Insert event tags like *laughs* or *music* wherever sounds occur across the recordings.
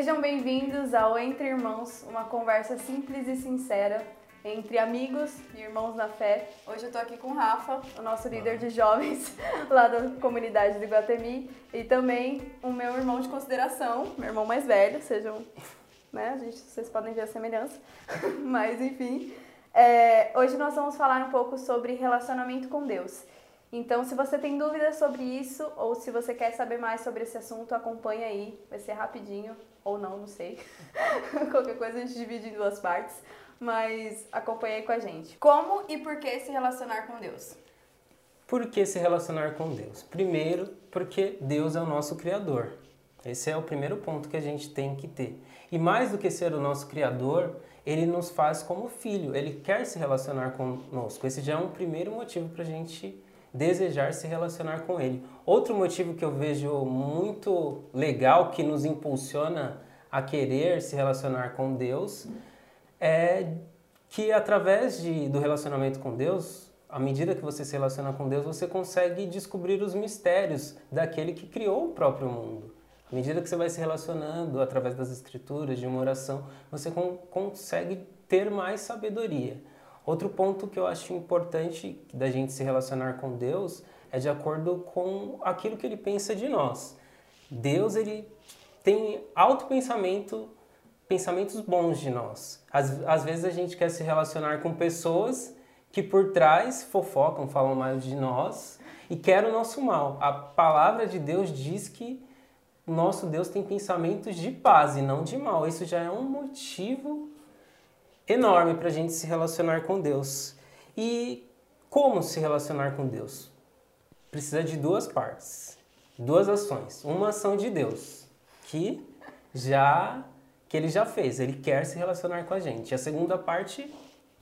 Sejam bem-vindos ao Entre Irmãos, uma conversa simples e sincera entre amigos e irmãos na fé. Hoje eu tô aqui com o Rafa, o nosso líder de jovens *laughs* lá da comunidade do Iguatemi, e também o meu irmão de consideração, meu irmão mais velho, sejam, né, a gente, vocês podem ver a semelhança, *laughs* mas enfim. É, hoje nós vamos falar um pouco sobre relacionamento com Deus. Então, se você tem dúvidas sobre isso ou se você quer saber mais sobre esse assunto, acompanha aí. Vai ser rapidinho ou não, não sei. *laughs* Qualquer coisa a gente divide em duas partes, mas acompanha aí com a gente. Como e por que se relacionar com Deus? Por que se relacionar com Deus? Primeiro, porque Deus é o nosso Criador. Esse é o primeiro ponto que a gente tem que ter. E mais do que ser o nosso Criador, ele nos faz como filho, ele quer se relacionar conosco. Esse já é um primeiro motivo para a gente desejar se relacionar com Ele. Outro motivo que eu vejo muito legal que nos impulsiona a querer se relacionar com Deus é que através de, do relacionamento com Deus, à medida que você se relaciona com Deus, você consegue descobrir os mistérios daquele que criou o próprio mundo. À medida que você vai se relacionando através das escrituras, de uma oração, você consegue ter mais sabedoria. Outro ponto que eu acho importante da gente se relacionar com Deus é de acordo com aquilo que ele pensa de nós. Deus ele tem alto pensamento, pensamentos bons de nós. Às, às vezes a gente quer se relacionar com pessoas que por trás fofocam, falam mal de nós e querem o nosso mal. A palavra de Deus diz que nosso Deus tem pensamentos de paz e não de mal. Isso já é um motivo enorme para a gente se relacionar com Deus. E como se relacionar com Deus? Precisa de duas partes, duas ações. Uma ação de Deus, que já que ele já fez, ele quer se relacionar com a gente. A segunda parte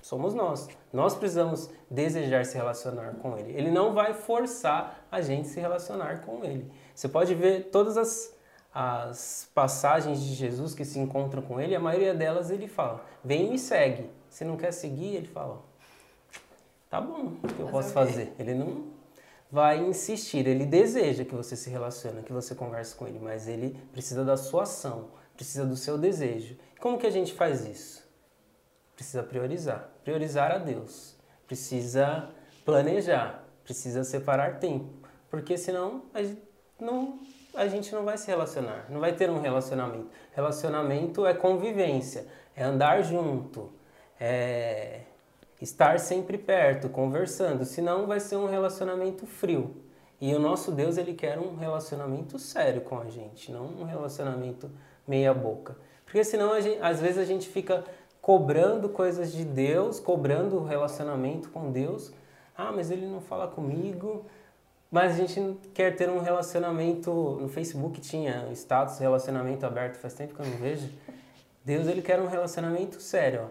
somos nós. Nós precisamos desejar se relacionar com ele. Ele não vai forçar a gente se relacionar com ele. Você pode ver todas as as passagens de Jesus que se encontram com ele, a maioria delas ele fala: Vem e me segue. Se não quer seguir, ele fala: Tá bom, o que eu posso fazer? Ele não vai insistir, ele deseja que você se relacione, que você converse com ele, mas ele precisa da sua ação, precisa do seu desejo. Como que a gente faz isso? Precisa priorizar, priorizar a Deus, precisa planejar, precisa separar tempo, porque senão a gente não a gente não vai se relacionar, não vai ter um relacionamento. Relacionamento é convivência, é andar junto, é estar sempre perto, conversando, senão vai ser um relacionamento frio. E o nosso Deus, ele quer um relacionamento sério com a gente, não um relacionamento meia boca. Porque senão, gente, às vezes a gente fica cobrando coisas de Deus, cobrando o relacionamento com Deus. Ah, mas ele não fala comigo, mas a gente quer ter um relacionamento. No Facebook tinha status relacionamento aberto, faz tempo que eu não vejo. Deus ele quer um relacionamento sério.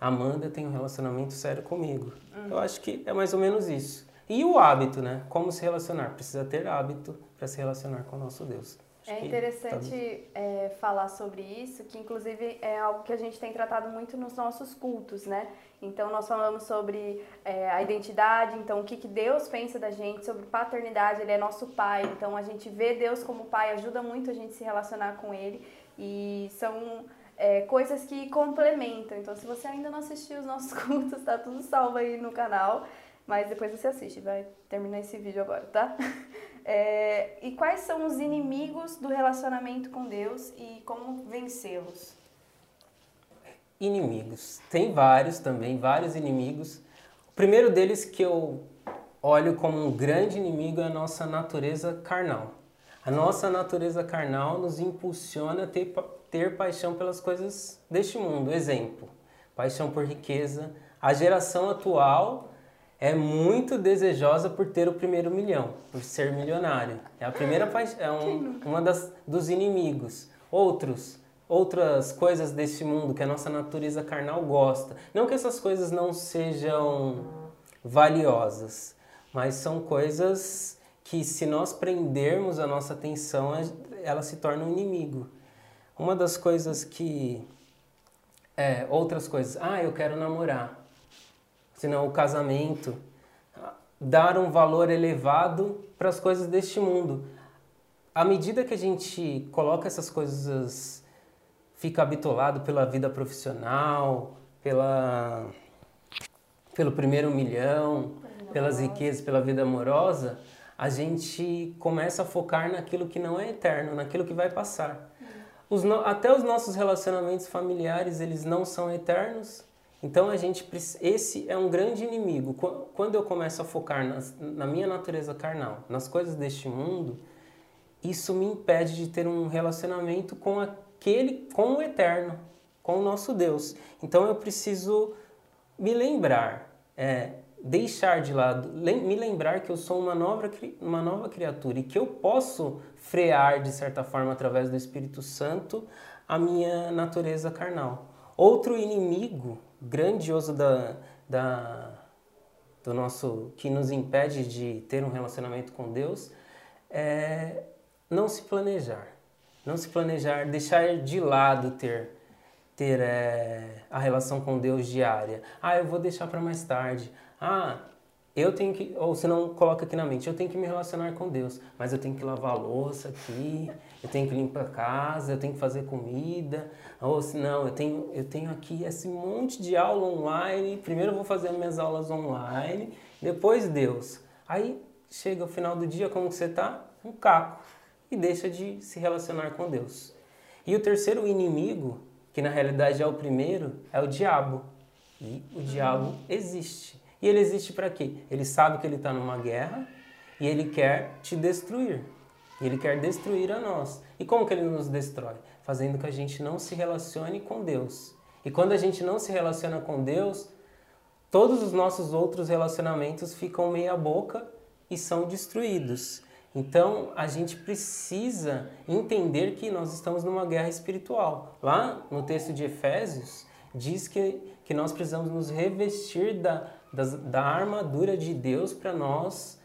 Amanda tem um relacionamento sério comigo. Uhum. Eu acho que é mais ou menos isso. E o hábito, né? Como se relacionar? Precisa ter hábito para se relacionar com o nosso Deus. Acho é interessante tá... é, falar sobre isso, que inclusive é algo que a gente tem tratado muito nos nossos cultos, né? Então nós falamos sobre é, a identidade, então o que, que Deus pensa da gente, sobre paternidade, Ele é nosso pai, então a gente vê Deus como pai, ajuda muito a gente se relacionar com Ele e são é, coisas que complementam. Então se você ainda não assistiu os nossos *laughs* cultos, tá tudo salvo aí no canal, mas depois você assiste, vai terminar esse vídeo agora, tá? *laughs* É, e quais são os inimigos do relacionamento com Deus e como vencê-los? Inimigos. Tem vários também, vários inimigos. O primeiro deles que eu olho como um grande inimigo é a nossa natureza carnal. A nossa natureza carnal nos impulsiona a ter, ter paixão pelas coisas deste mundo. Exemplo, paixão por riqueza. A geração atual é muito desejosa por ter o primeiro milhão, por ser milionário. É a primeira é um, uma das dos inimigos. Outros, outras coisas deste mundo que a nossa natureza carnal gosta. Não que essas coisas não sejam valiosas, mas são coisas que se nós prendermos a nossa atenção, ela se torna um inimigo. Uma das coisas que é, outras coisas, ah, eu quero namorar senão o casamento, dar um valor elevado para as coisas deste mundo. à medida que a gente coloca essas coisas, fica habitolado pela vida profissional, pela, pelo primeiro milhão, pelas riquezas, pela vida amorosa, a gente começa a focar naquilo que não é eterno, naquilo que vai passar. Os no, até os nossos relacionamentos familiares, eles não são eternos. Então a gente esse é um grande inimigo. Quando eu começo a focar nas, na minha natureza carnal, nas coisas deste mundo, isso me impede de ter um relacionamento com aquele, com o eterno, com o nosso Deus. Então eu preciso me lembrar, é, deixar de lado, me lembrar que eu sou uma nova, uma nova criatura e que eu posso frear, de certa forma, através do Espírito Santo, a minha natureza carnal. Outro inimigo grandioso da, da, do nosso que nos impede de ter um relacionamento com Deus é não se planejar. Não se planejar, deixar de lado ter ter é, a relação com Deus diária. Ah, eu vou deixar para mais tarde. Ah, eu tenho que, ou se não coloca aqui na mente, eu tenho que me relacionar com Deus, mas eu tenho que lavar a louça aqui, eu tenho que limpar a casa, eu tenho que fazer comida, ou se não, eu tenho, eu tenho aqui esse monte de aula online, primeiro eu vou fazer minhas aulas online, depois Deus. Aí chega o final do dia, como você tá? Um caco, e deixa de se relacionar com Deus. E o terceiro inimigo, que na realidade é o primeiro, é o diabo. E o diabo existe. E ele existe para quê? Ele sabe que ele está numa guerra e ele quer te destruir. E ele quer destruir a nós. E como que ele nos destrói? Fazendo que a gente não se relacione com Deus. E quando a gente não se relaciona com Deus, todos os nossos outros relacionamentos ficam meia boca e são destruídos. Então a gente precisa entender que nós estamos numa guerra espiritual. Lá no texto de Efésios diz que, que nós precisamos nos revestir da das, da armadura de Deus para nós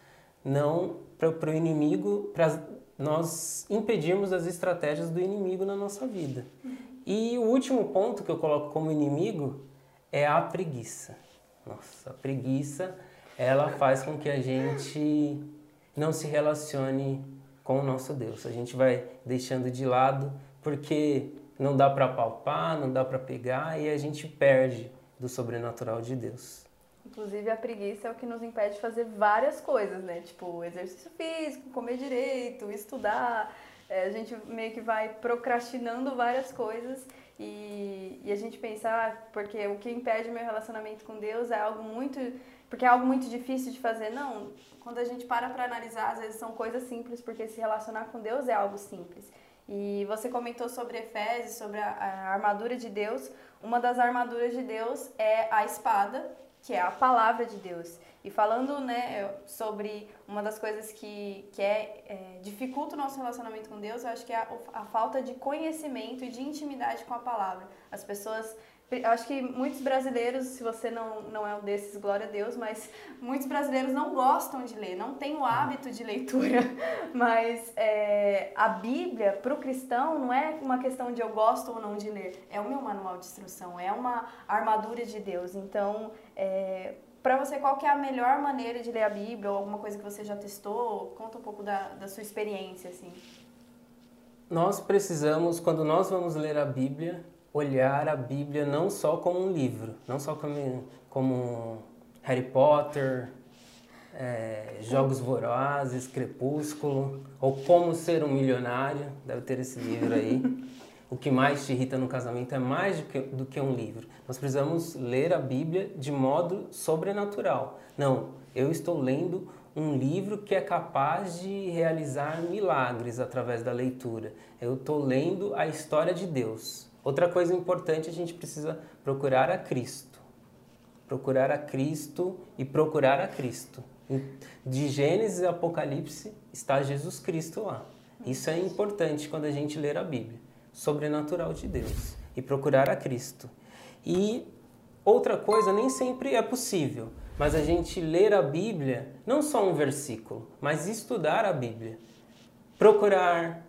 não para o inimigo, para nós impedirmos as estratégias do inimigo na nossa vida. E o último ponto que eu coloco como inimigo é a preguiça. Nossa, a preguiça ela faz com que a gente não se relacione com o nosso Deus. A gente vai deixando de lado porque não dá para palpar, não dá para pegar e a gente perde do sobrenatural de Deus. Inclusive, a preguiça é o que nos impede de fazer várias coisas, né? Tipo, exercício físico, comer direito, estudar. É, a gente meio que vai procrastinando várias coisas e, e a gente pensa, ah, porque o que impede meu relacionamento com Deus é algo muito. Porque é algo muito difícil de fazer. Não, quando a gente para para analisar, às vezes são coisas simples, porque se relacionar com Deus é algo simples. E você comentou sobre Efésios, sobre a, a armadura de Deus. Uma das armaduras de Deus é a espada, que é a palavra de Deus. E falando né, sobre uma das coisas que, que é, é, dificulta o nosso relacionamento com Deus, eu acho que é a, a falta de conhecimento e de intimidade com a palavra. As pessoas acho que muitos brasileiros, se você não, não é um desses, glória a Deus, mas muitos brasileiros não gostam de ler, não têm o hábito de leitura. *laughs* Mas é, a Bíblia, para o cristão, não é uma questão de eu gosto ou não de ler, é o meu manual de instrução, é uma armadura de Deus. Então, é, para você, qual é a melhor maneira de ler a Bíblia ou alguma coisa que você já testou? Conta um pouco da, da sua experiência, assim. Nós precisamos, quando nós vamos ler a Bíblia, olhar a Bíblia não só como um livro, não só como, como Harry Potter, é, Jogos Vorazes, Crepúsculo, ou Como Ser um Milionário, deve ter esse livro aí. o que mais te irrita no casamento é mais do que, do que um livro. Nós precisamos ler a Bíblia de modo sobrenatural. Não, eu estou lendo um livro que é capaz de realizar milagres através da leitura. Eu estou lendo a história de Deus. Outra coisa importante, a gente precisa procurar a Cristo. Procurar a Cristo e procurar a Cristo. De Gênesis a Apocalipse está Jesus Cristo lá. Isso é importante quando a gente ler a Bíblia. Sobrenatural de Deus. E procurar a Cristo. E outra coisa, nem sempre é possível, mas a gente ler a Bíblia, não só um versículo, mas estudar a Bíblia. Procurar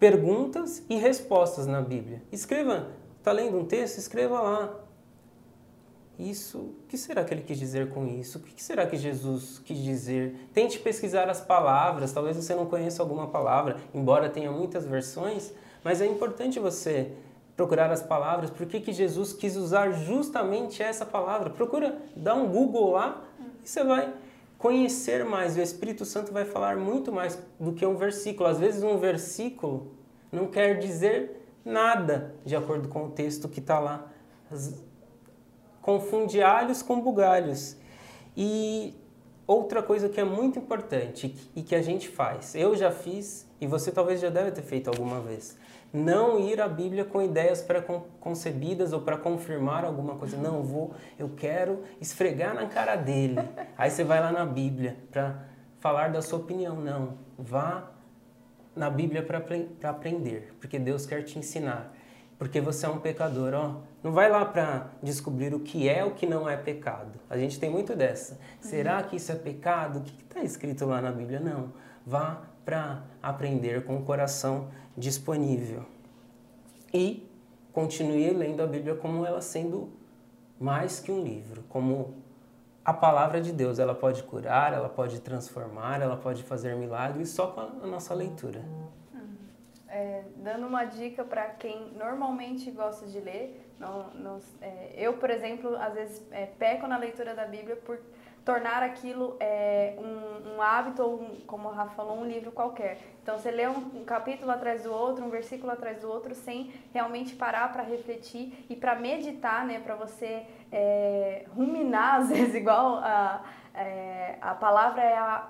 perguntas e respostas na Bíblia. Escreva, está lendo um texto? Escreva lá. isso, o que será que ele quis dizer com isso? O que será que Jesus quis dizer? Tente pesquisar as palavras, talvez você não conheça alguma palavra, embora tenha muitas versões, mas é importante você procurar as palavras, por que, que Jesus quis usar justamente essa palavra? Procura, dá um Google lá e você vai conhecer mais. O Espírito Santo vai falar muito mais do que um versículo. Às vezes um versículo não quer dizer nada de acordo com o texto que está lá confunde alhos com bugalhos. E outra coisa que é muito importante e que a gente faz, eu já fiz e você talvez já deve ter feito alguma vez, não ir à Bíblia com ideias pré-concebidas ou para confirmar alguma coisa. Não, vou, eu quero esfregar na cara dele. *laughs* Aí você vai lá na Bíblia para falar da sua opinião. Não, vá na Bíblia para aprender, porque Deus quer te ensinar porque você é um pecador, ó. Não vai lá para descobrir o que é o que não é pecado. A gente tem muito dessa. Uhum. Será que isso é pecado? O que está escrito lá na Bíblia? Não. Vá para aprender com o coração disponível. E continue lendo a Bíblia como ela sendo mais que um livro, como a palavra de Deus. Ela pode curar, ela pode transformar, ela pode fazer milagres só com a nossa leitura é, dando uma dica para quem normalmente gosta de ler. Não, não, é, eu, por exemplo, às vezes é, peco na leitura da Bíblia por tornar aquilo é, um, um, hábito ou, um, como o Rafa falou, um livro qualquer. Então, você lê um, um capítulo atrás do outro, um versículo atrás do outro, sem realmente parar para refletir e para meditar, né, para você é, ruminar, *laughs* às vezes, igual a, é, a palavra é a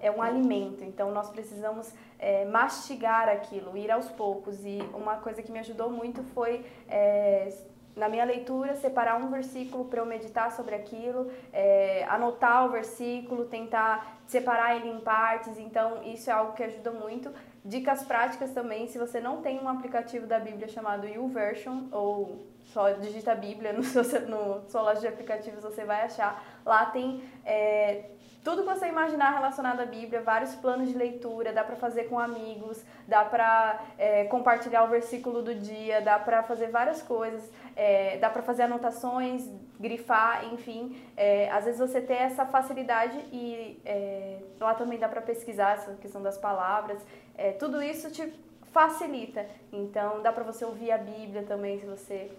é um alimento, então nós precisamos é, mastigar aquilo, ir aos poucos. E uma coisa que me ajudou muito foi, é, na minha leitura, separar um versículo para eu meditar sobre aquilo, é, anotar o versículo, tentar separar ele em partes. Então, isso é algo que ajuda muito. Dicas práticas também, se você não tem um aplicativo da Bíblia chamado YouVersion ou só digita Bíblia *laughs* no seu, no sua loja de aplicativos, você vai achar. Lá tem é, tudo que você imaginar relacionado à Bíblia, vários planos de leitura, dá para fazer com amigos, dá para é, compartilhar o versículo do dia, dá para fazer várias coisas, é, dá para fazer anotações, grifar, enfim. É, às vezes você tem essa facilidade e é, lá também dá para pesquisar essa questão das palavras. É, tudo isso te facilita. Então dá para você ouvir a Bíblia também se você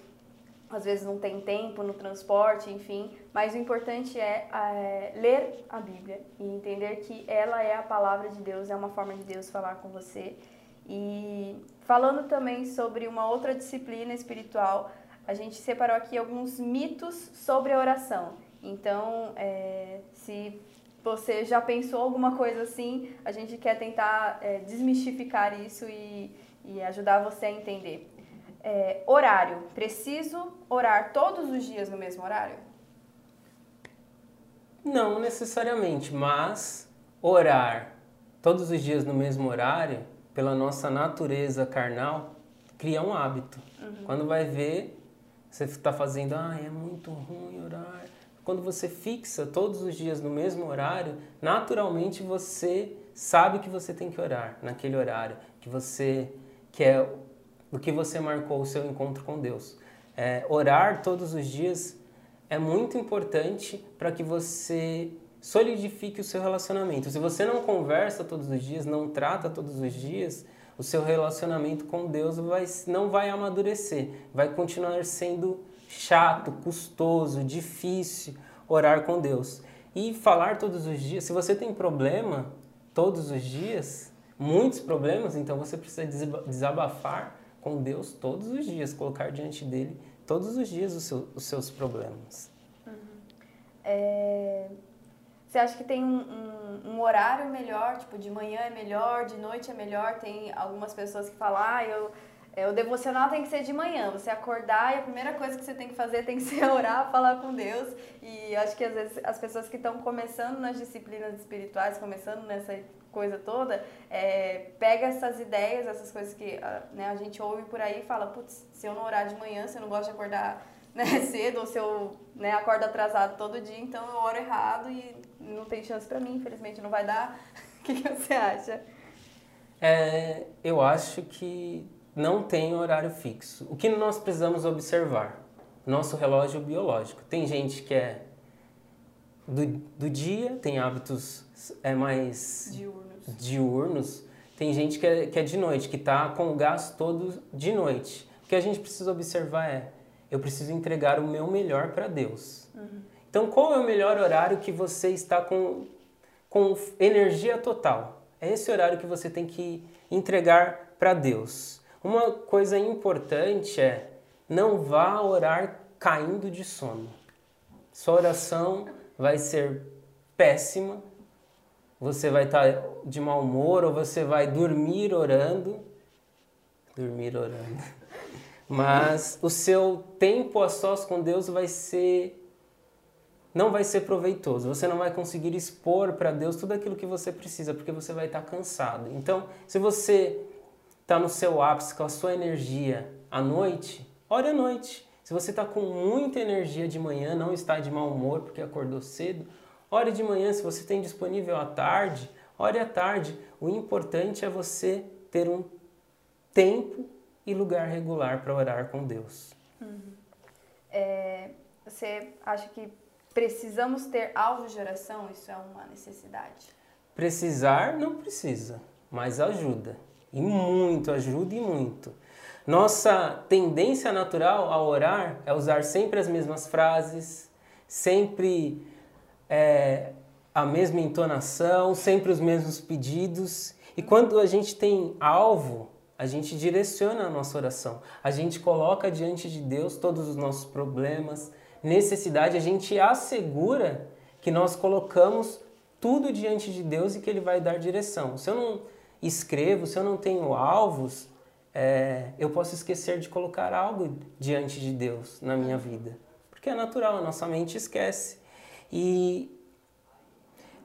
às vezes não tem tempo no transporte, enfim, mas o importante é, é, ler a Bíblia e entender que ela é a palavra de Deus, é uma forma de Deus falar com você. E falando também sobre uma outra disciplina espiritual, a gente separou aqui alguns mitos sobre a oração. Então, é, se você já pensou alguma coisa assim, a gente quer tentar é, desmistificar isso e, e ajudar você a entender. É, horário. Preciso orar todos os dias no mesmo horário? Não necessariamente, mas orar todos os dias no mesmo horário, pela nossa natureza carnal, cria um hábito. Uhum. Quando vai ver, você está fazendo, ah, é muito ruim orar. Quando você fixa todos os dias no mesmo horário, naturalmente você sabe que você tem que orar naquele horário, que você quer do que você marcou o seu encontro com Deus. É, orar todos os dias é muito importante para que você solidifique o seu relacionamento. Se você não conversa todos os dias, não trata todos os dias, o seu relacionamento com Deus vai, não vai amadurecer, vai continuar sendo chato, custoso, difícil orar com Deus. E falar todos os dias, se você tem problema todos os dias, muitos problemas, então você precisa desabafar com Deus todos os dias, colocar diante dele todos os dias os, seu, os seus problemas. Uhum. É... Você acha que tem um, um, um, horário melhor, tipo, de manhã é melhor, de noite é melhor? Tem algumas pessoas que falam, ah, eu, é, o devocional tem que ser de manhã, você acordar e a primeira coisa que você tem que fazer tem que ser *laughs* orar, falar com Deus. E acho que às vezes as pessoas que estão começando nas disciplinas espirituais, começando nessa coisa toda, é, pega essas ideias, essas coisas que né, a gente ouve por aí e fala, putz, se eu não orar de manhã, se eu não gosto de acordar *laughs* né, cedo, ou se eu né, acordo atrasado todo dia, então eu oro errado e não tem chance para mim, infelizmente não vai dar. *laughs* O que, que você acha? É, eu acho que não tem horário fixo. O que nós precisamos observar? nosso relógio biológico. Tem gente que é do, do dia, tem hábitos é mais Diurnos. diurnos. Tem gente que é, que é de noite, que está com o gás todo de noite. O que a gente precisa observar é, eu preciso entregar o meu melhor para Deus. Uhum. Então, qual é o melhor horário que você está com, com energia total? É esse horário que você tem que entregar para Deus. Uma coisa importante é não vá orar caindo de sono. Sua oração vai ser péssima, você vai estar de mau humor ou você vai dormir orando. Dormir orando. *laughs* Mas o seu tempo a sós com Deus vai ser não vai ser proveitoso. Você não vai conseguir expor para Deus tudo aquilo que você precisa, porque você vai estar cansado. Então, se você está no seu ápice com a sua energia à noite, ore à noite. Se você está com muita energia de manhã, não está de mau humor porque acordou cedo, ore de manhã. Se você tem disponível à tarde, ore à tarde. O importante é você ter um tempo e lugar regular para orar com Deus. Uhum. É, você acha que precisamos ter alvos de oração? Isso é uma necessidade? Precisar não precisa, mas ajuda. E muito, ajuda e muito. Nossa tendência natural a orar é usar sempre as mesmas frases, sempre é, a mesma entonação, sempre os mesmos pedidos. E quando a gente tem alvo, a gente direciona a nossa oração. A gente coloca diante de Deus todos os nossos problemas, necessidade, a gente assegura que nós colocamos tudo diante de Deus e que Ele vai dar direção. Se eu não escrevo, se eu não tenho alvos, é, eu posso esquecer de colocar algo diante de Deus na minha vida. Porque é natural, a nossa mente esquece. E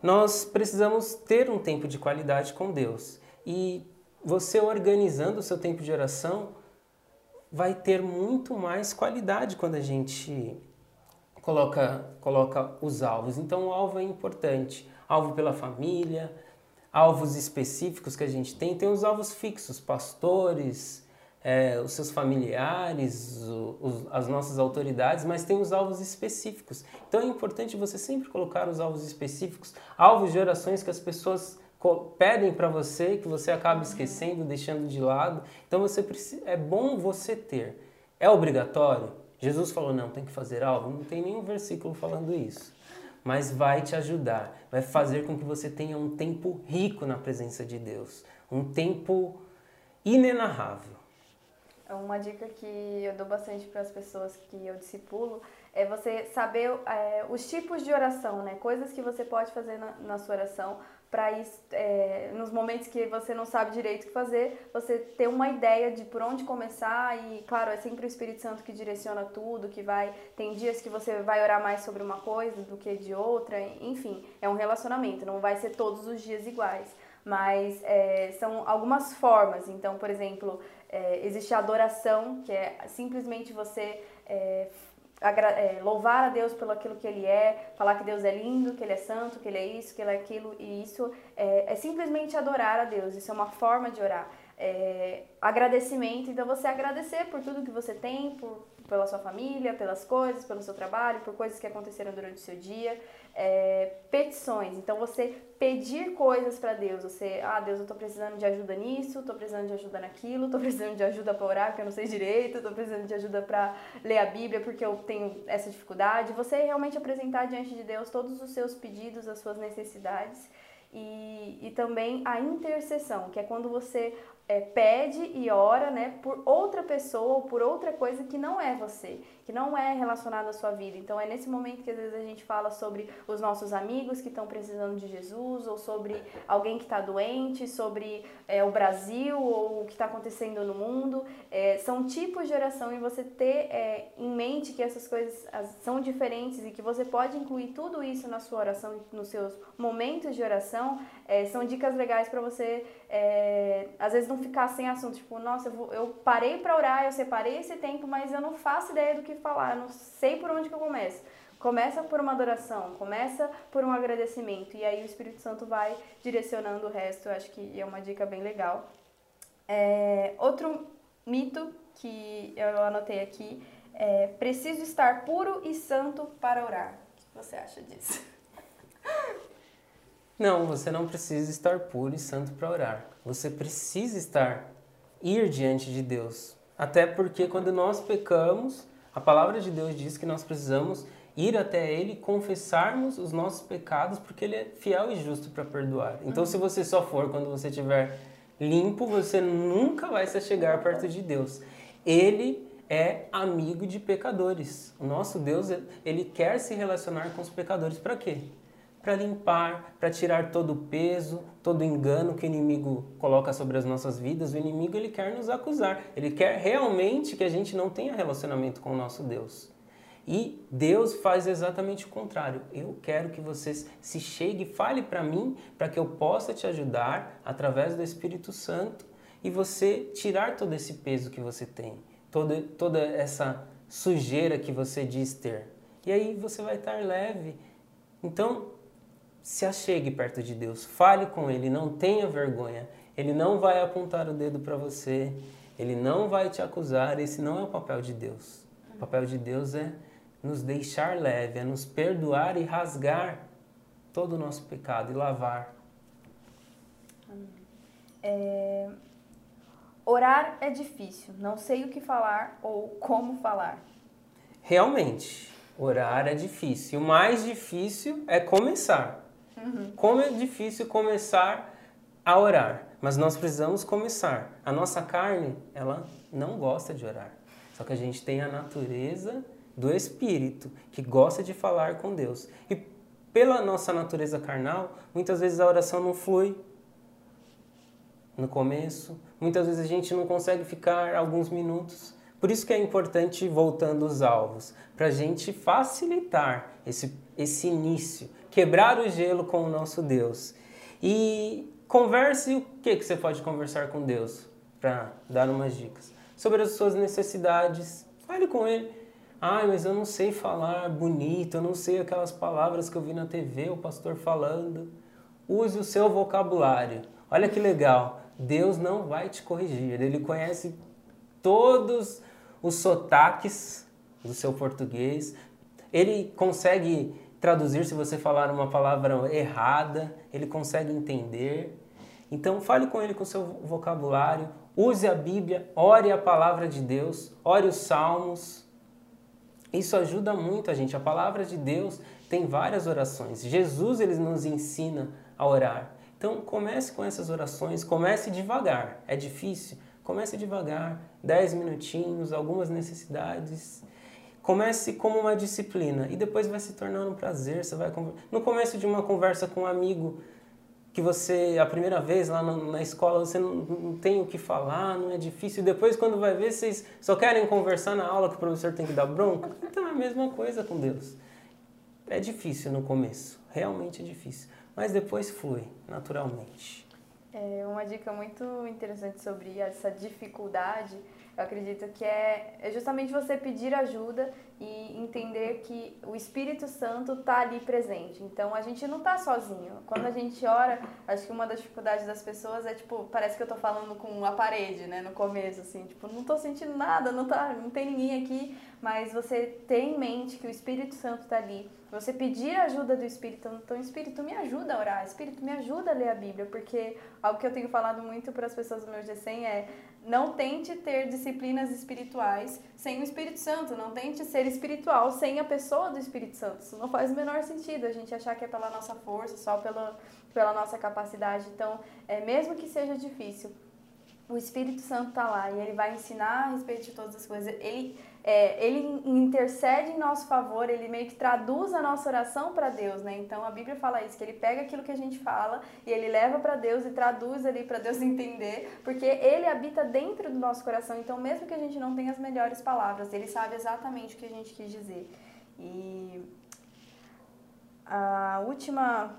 nós precisamos ter um tempo de qualidade com Deus. E você organizando o seu tempo de oração vai ter muito mais qualidade quando a gente coloca, coloca os alvos. Então, o alvo é importante. Alvo pela família, alvos específicos que a gente tem. Tem os alvos fixos, pastores, é, os seus familiares, o, os, as nossas autoridades, mas tem os alvos específicos. Então, é importante você sempre colocar os alvos específicos, alvos de orações que as pessoas pedem para você que você acaba esquecendo, deixando de lado. Então você precisa, é bom você ter. É obrigatório? Jesus falou, não, tem que fazer algo. Não tem nenhum versículo falando isso. Mas vai te ajudar, vai fazer com que você tenha um tempo rico na presença de Deus. Um tempo inenarrável. É uma dica que eu dou bastante para as pessoas que eu discipulo é você saber é, os tipos de oração, né? Coisas que você pode fazer na, na sua oração para é, nos momentos que você não sabe direito o que fazer, você ter uma ideia de por onde começar e, claro, é sempre o Espírito Santo que direciona tudo, que vai, tem dias que você vai orar mais sobre uma coisa do que de outra, enfim, é um relacionamento, não vai ser todos os dias iguais, mas é, são algumas formas, então, por exemplo, é, existe a adoração, que é simplesmente você é, louvar a Deus pelo aquilo que Ele é, falar que Deus é lindo, que Ele é santo, que Ele é isso, que Ele é aquilo, e isso é, é simplesmente adorar a Deus, isso é uma forma de orar. É, agradecimento, então você agradecer por tudo que você tem, por, pela sua família, pelas coisas, pelo seu trabalho, por coisas que aconteceram durante o seu dia é, petições. Então você pedir coisas para Deus. Você, ah, Deus, eu tô precisando de ajuda nisso, tô precisando de ajuda naquilo, tô precisando de ajuda para orar porque eu não sei direito, tô precisando de ajuda para ler a Bíblia porque eu tenho essa dificuldade. Você realmente apresentar diante de Deus todos os seus pedidos, as suas necessidades. E, e também a intercessão, que é quando você é, pede e ora né, por outra pessoa ou por outra coisa que não é você, que não é relacionada à sua vida. Então é nesse momento que às vezes a gente fala sobre os nossos amigos que estão precisando de Jesus, ou sobre alguém que está doente, sobre é, o Brasil ou o que está acontecendo no mundo. É, são tipos de oração e você ter é, em mente que essas coisas são diferentes e que você pode incluir tudo isso na sua oração, nos seus momentos de oração, é, são dicas legais para você, é, às vezes, não ficar sem assunto. Tipo, nossa, eu, vou, eu parei para orar, eu separei esse tempo, mas eu não faço ideia do que falar, eu não sei por onde que eu começo. Começa por uma adoração, começa por um agradecimento, e aí o Espírito Santo vai direcionando o resto. Eu acho que é uma dica bem legal. É, outro mito que eu anotei aqui É, preciso estar puro e santo para orar. O que você acha disso? Não, você não precisa estar puro e santo para orar. Você precisa estar, ir diante de Deus. Até porque quando nós pecamos, a palavra de Deus diz que nós precisamos ir até Ele, confessarmos os nossos pecados, porque Ele é fiel e justo para perdoar. Então, se você só for quando você estiver limpo, você nunca vai se chegar perto de Deus. Ele é amigo de pecadores. O nosso Deus, ele quer se relacionar com os pecadores para quê? Para limpar, para tirar todo o peso, todo o engano que o inimigo coloca sobre as nossas vidas. O inimigo ele quer nos acusar. Ele quer realmente que a gente não tenha relacionamento com o nosso Deus. E Deus faz exatamente o contrário. Eu quero que você se chegue fale para mim, para que eu possa te ajudar através do Espírito Santo e você tirar todo esse peso que você tem, toda, toda essa sujeira que você diz ter. E aí você vai estar leve. Então, se achegue perto de Deus, fale com Ele, não tenha vergonha. Ele não vai apontar o dedo para você, ele não vai te acusar. Esse não é o papel de Deus. O papel de Deus é nos deixar leve, é nos perdoar e rasgar todo o nosso pecado e lavar. É... Orar é difícil, não sei o que falar ou como falar. Realmente, orar é difícil. O mais difícil é começar. Uhum. Como é difícil começar a orar, mas nós precisamos começar. A nossa carne, ela não gosta de orar. Só que a gente tem a natureza do espírito, que gosta de falar com Deus. E pela nossa natureza carnal, muitas vezes a oração não flui no começo, muitas vezes a gente não consegue ficar alguns minutos. Por isso que é importante, voltando os alvos, para a gente facilitar esse, esse início, quebrar o gelo com o nosso Deus. E converse o que, que você pode conversar com Deus, para dar umas dicas. Sobre as suas necessidades, fale com Ele Ai, mas eu não sei falar bonito, eu não sei aquelas palavras que eu vi na TV, o pastor falando. Use o seu vocabulário. Olha que legal. Deus não vai te corrigir. Ele conhece todos os sotaques do seu português. Ele consegue traduzir se você falar uma palavra errada, ele consegue entender. Então fale com ele com seu vocabulário, use a Bíblia, ore a palavra de Deus, ore os salmos, isso ajuda muito a gente. A palavra de Deus tem várias orações. Jesus ele nos ensina a orar. Então comece com essas orações, comece devagar. É difícil? Comece devagar, 10 minutinhos, algumas necessidades. Comece como uma disciplina e depois vai se tornando um prazer. Você vai no começo de uma conversa com um amigo, que você, a primeira vez lá na, escola, você não, não, tem o que falar, não é difícil. Depois, quando vai ver, vocês só querem conversar na aula que o professor tem que dar bronca. Então é a mesma coisa com Deus. É difícil no começo, realmente é difícil. Mas depois flui, naturalmente. É uma dica muito interessante sobre essa dificuldade eu acredito que é, é justamente você pedir ajuda e entender que o Espírito Santo está ali presente. Então a gente não está sozinho. Quando a gente ora, acho que uma das dificuldades das pessoas é tipo, parece que eu estou falando com a parede, né, no começo assim, tipo, não estou sentindo nada, não tá, não tem ninguém aqui, mas você tem em mente que o Espírito Santo está ali. Você pedir ajuda do Espírito, então Espírito me ajuda a orar, Espírito me ajuda a ler a Bíblia, porque algo que eu tenho falado muito para as pessoas do meu G100 é não tente ter disciplinas espirituais sem o Espírito Santo. Não tente ser espiritual sem a pessoa do Espírito Santo. Isso não faz o menor sentido a gente achar que é pela nossa força, só pela, pela nossa capacidade. Então, é, mesmo que seja difícil, o Espírito Santo está lá e ele vai ensinar a respeito de todas as coisas. Ele é, ele intercede em nosso favor, ele meio que traduz a nossa oração para Deus, né? Então a Bíblia fala isso, que ele pega aquilo que a gente fala e ele leva para Deus e traduz ali para Deus *laughs* entender, porque ele habita dentro do nosso coração. Então, mesmo que a gente não tenha as melhores palavras, ele sabe exatamente o que a gente quis dizer. E a última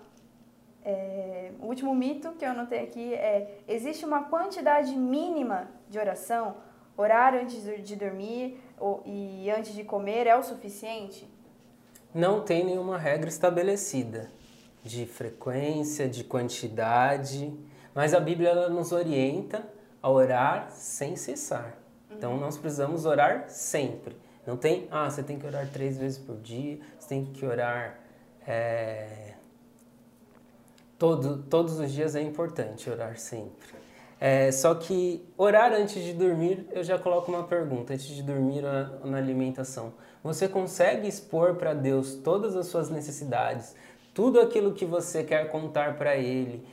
é, o último mito que eu anotei aqui é: existe uma quantidade mínima de oração? Orar antes de dormir, e antes de comer é o suficiente? Não tem nenhuma regra estabelecida de frequência, de quantidade, mas a Bíblia nos orienta a orar sem cessar. Então nós precisamos orar sempre. Não tem, ah, você tem que orar três vezes por dia, você tem que orar é, todo, todos os dias é importante orar sempre. É, só que orar antes de dormir, eu já coloco uma pergunta, antes de dormir na, na alimentação. Você consegue expor para Deus todas as suas necessidades, tudo aquilo que você quer contar para Ele,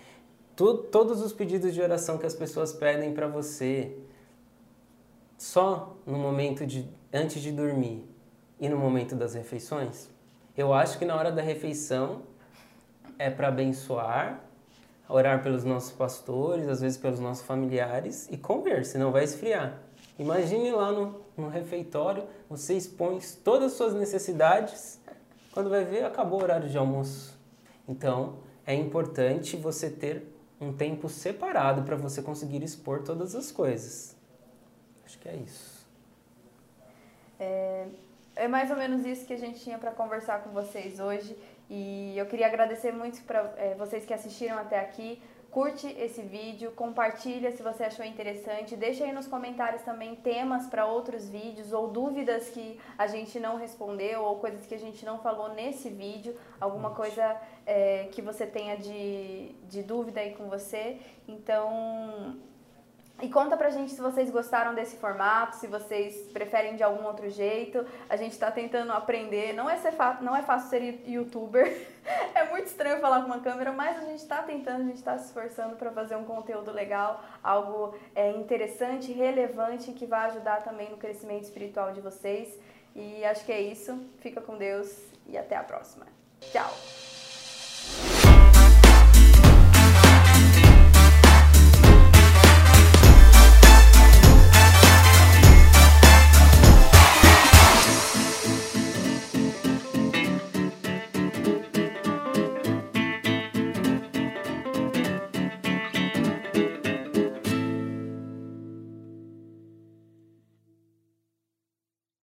tu, todos os pedidos de oração que as pessoas pedem para você, só no momento de antes de dormir e no momento das refeições? Eu acho que na hora da refeição é para abençoar, orar pelos nossos pastores, às vezes pelos nossos familiares e comer, senão vai esfriar. Imagine lá no, no refeitório, você expõe todas as suas necessidades, quando vai ver, acabou o horário de almoço. Então, é importante você ter um tempo separado para você conseguir expor todas as coisas. Acho que é isso. É, é mais ou menos isso que a gente tinha para conversar com vocês hoje. E eu queria agradecer muito para é, vocês que assistiram até aqui. Curte esse vídeo, compartilha se você achou interessante, deixa aí nos comentários também temas para outros vídeos ou dúvidas que a gente não respondeu ou coisas que a gente não falou nesse vídeo, alguma coisa é, que você tenha de, de dúvida aí com você. Então, e conta pra gente se vocês gostaram desse formato, se vocês preferem de algum outro jeito. A gente tá tentando aprender. Não é, ser não é fácil ser youtuber. *laughs* é muito estranho falar com uma câmera, mas a gente tá tentando, a gente tá se esforçando para fazer um conteúdo legal, algo é, interessante, relevante, que vai ajudar também no crescimento espiritual de vocês. E acho que é isso. Fica com Deus e até a próxima. Tchau!